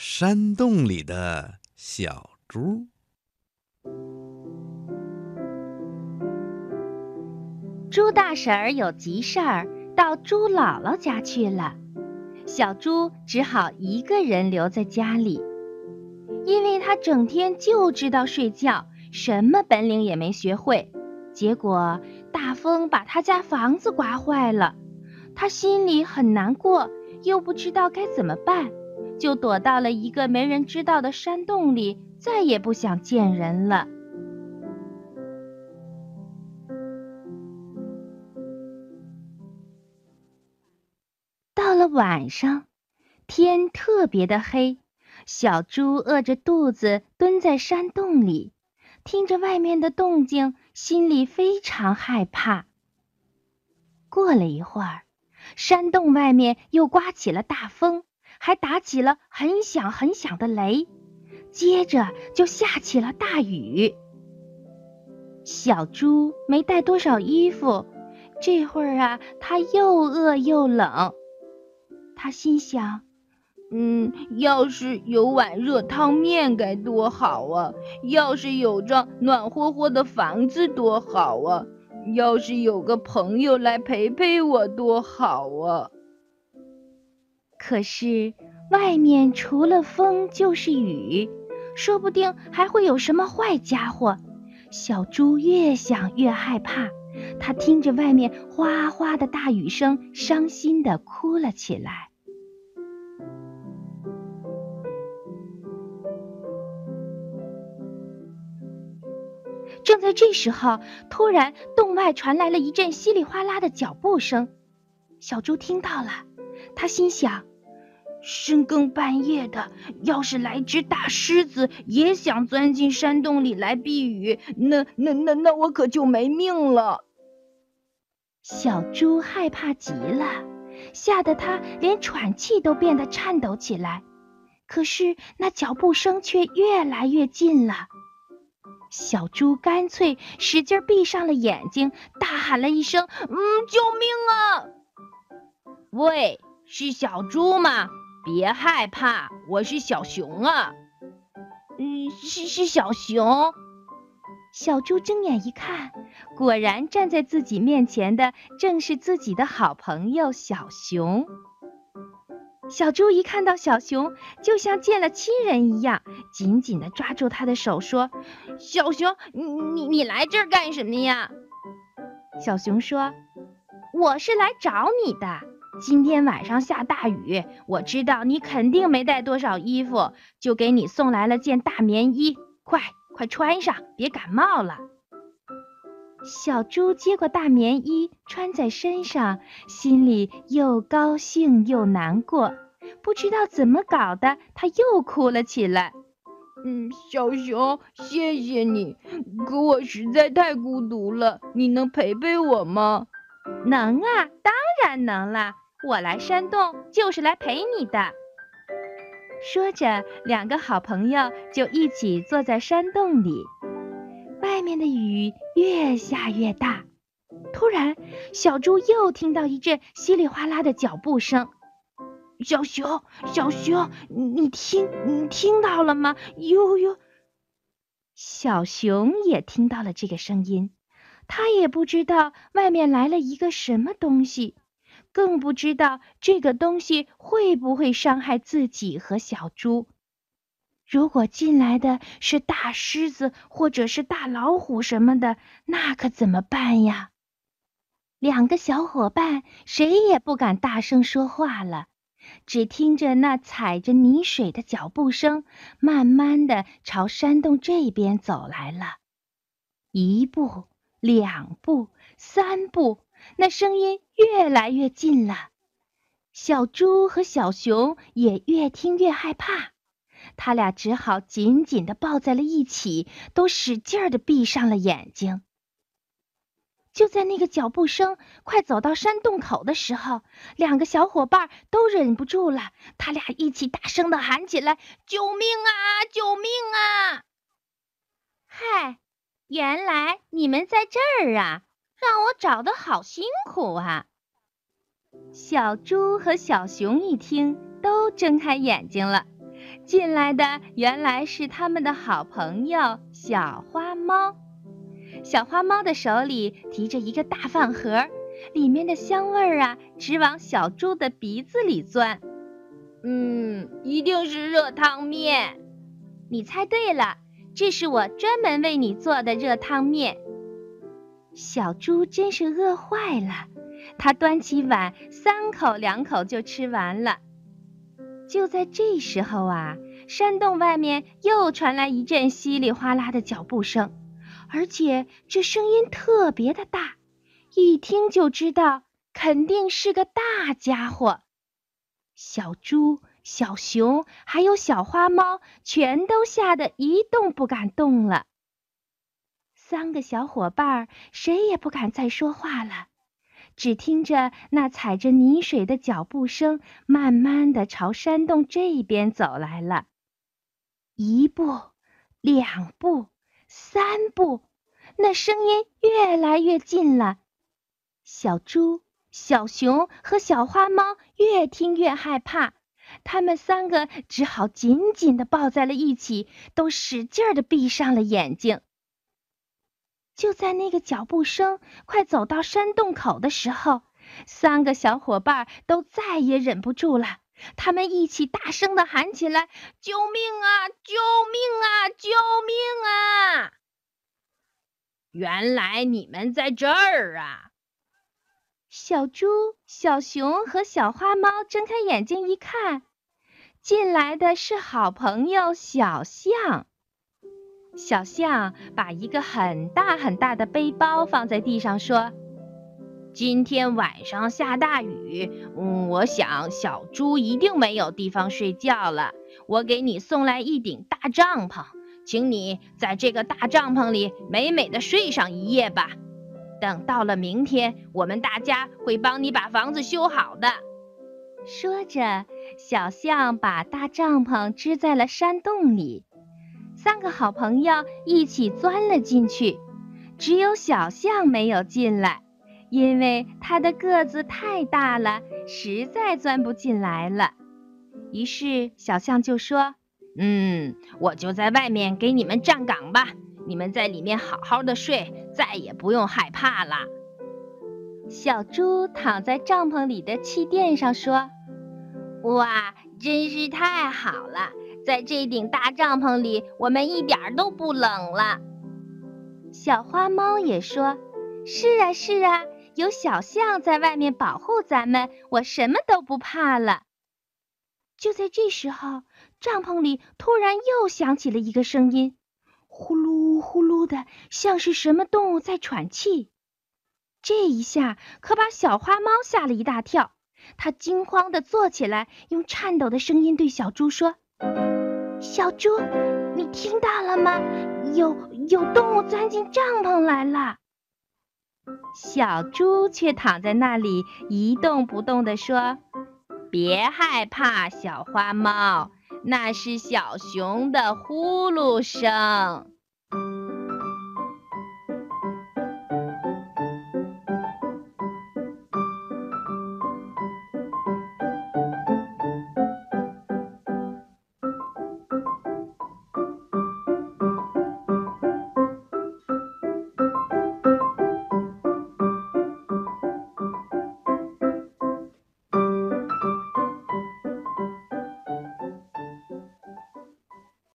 山洞里的小猪。猪大婶儿有急事儿，到猪姥姥家去了。小猪只好一个人留在家里，因为他整天就知道睡觉，什么本领也没学会。结果大风把他家房子刮坏了，他心里很难过，又不知道该怎么办。就躲到了一个没人知道的山洞里，再也不想见人了。到了晚上，天特别的黑，小猪饿着肚子蹲在山洞里，听着外面的动静，心里非常害怕。过了一会儿，山洞外面又刮起了大风。还打起了很响很响的雷，接着就下起了大雨。小猪没带多少衣服，这会儿啊，它又饿又冷。他心想：“嗯，要是有碗热汤面该多好啊！要是有张暖和和的房子多好啊！要是有个朋友来陪陪我多好啊！”可是外面除了风就是雨，说不定还会有什么坏家伙。小猪越想越害怕，它听着外面哗哗的大雨声，伤心的哭了起来。正在这时候，突然洞外传来了一阵稀里哗啦的脚步声，小猪听到了，他心想。深更半夜的，要是来只大狮子也想钻进山洞里来避雨，那那那那我可就没命了。小猪害怕极了，吓得它连喘气都变得颤抖起来。可是那脚步声却越来越近了。小猪干脆使劲闭上了眼睛，大喊了一声：“嗯，救命啊！”喂，是小猪吗？别害怕，我是小熊啊。嗯，是是小熊。小猪睁眼一看，果然站在自己面前的正是自己的好朋友小熊。小猪一看到小熊，就像见了亲人一样，紧紧的抓住他的手，说：“小熊，你你你来这儿干什么呀？”小熊说：“我是来找你的。”今天晚上下大雨，我知道你肯定没带多少衣服，就给你送来了件大棉衣，快快穿上，别感冒了。小猪接过大棉衣，穿在身上，心里又高兴又难过，不知道怎么搞的，他又哭了起来。嗯，小熊，谢谢你，可我实在太孤独了，你能陪陪我吗？能啊，当然能了。我来山洞就是来陪你的。说着，两个好朋友就一起坐在山洞里。外面的雨越下越大，突然，小猪又听到一阵稀里哗啦的脚步声。小熊，小熊，你听，你听到了吗？呦呦！小熊也听到了这个声音，他也不知道外面来了一个什么东西。更不知道这个东西会不会伤害自己和小猪。如果进来的是大狮子或者是大老虎什么的，那可怎么办呀？两个小伙伴谁也不敢大声说话了，只听着那踩着泥水的脚步声，慢慢的朝山洞这边走来了。一步，两步，三步。那声音越来越近了，小猪和小熊也越听越害怕，他俩只好紧紧的抱在了一起，都使劲的闭上了眼睛。就在那个脚步声快走到山洞口的时候，两个小伙伴都忍不住了，他俩一起大声的喊起来：“救命啊！救命啊！”嗨，原来你们在这儿啊！让我找的好辛苦啊！小猪和小熊一听，都睁开眼睛了，进来的原来是他们的好朋友小花猫。小花猫的手里提着一个大饭盒，里面的香味儿啊，直往小猪的鼻子里钻。嗯，一定是热汤面。你猜对了，这是我专门为你做的热汤面。小猪真是饿坏了，它端起碗，三口两口就吃完了。就在这时候啊，山洞外面又传来一阵稀里哗啦的脚步声，而且这声音特别的大，一听就知道肯定是个大家伙。小猪、小熊还有小花猫全都吓得一动不敢动了。三个小伙伴谁也不敢再说话了。只听着那踩着泥水的脚步声，慢慢的朝山洞这边走来了。一步，两步，三步，那声音越来越近了。小猪、小熊和小花猫越听越害怕，他们三个只好紧紧的抱在了一起，都使劲的闭上了眼睛。就在那个脚步声快走到山洞口的时候，三个小伙伴都再也忍不住了，他们一起大声的喊起来：“救命啊！救命啊！救命啊！”原来你们在这儿啊！小猪、小熊和小花猫睁开眼睛一看，进来的是好朋友小象。小象把一个很大很大的背包放在地上，说：“今天晚上下大雨，嗯，我想小猪一定没有地方睡觉了。我给你送来一顶大帐篷，请你在这个大帐篷里美美的睡上一夜吧。等到了明天，我们大家会帮你把房子修好的。”说着，小象把大帐篷支在了山洞里。三个好朋友一起钻了进去，只有小象没有进来，因为它的个子太大了，实在钻不进来了。于是小象就说：“嗯，我就在外面给你们站岗吧，你们在里面好好的睡，再也不用害怕了。”小猪躺在帐篷里的气垫上说：“哇，真是太好了！”在这顶大帐篷里，我们一点都不冷了。小花猫也说：“是啊，是啊，有小象在外面保护咱们，我什么都不怕了。”就在这时候，帐篷里突然又响起了一个声音，呼噜呼噜的，像是什么动物在喘气。这一下可把小花猫吓了一大跳，它惊慌地坐起来，用颤抖的声音对小猪说。小猪，你听到了吗？有有动物钻进帐篷来了。小猪却躺在那里一动不动地说：“别害怕，小花猫，那是小熊的呼噜声。”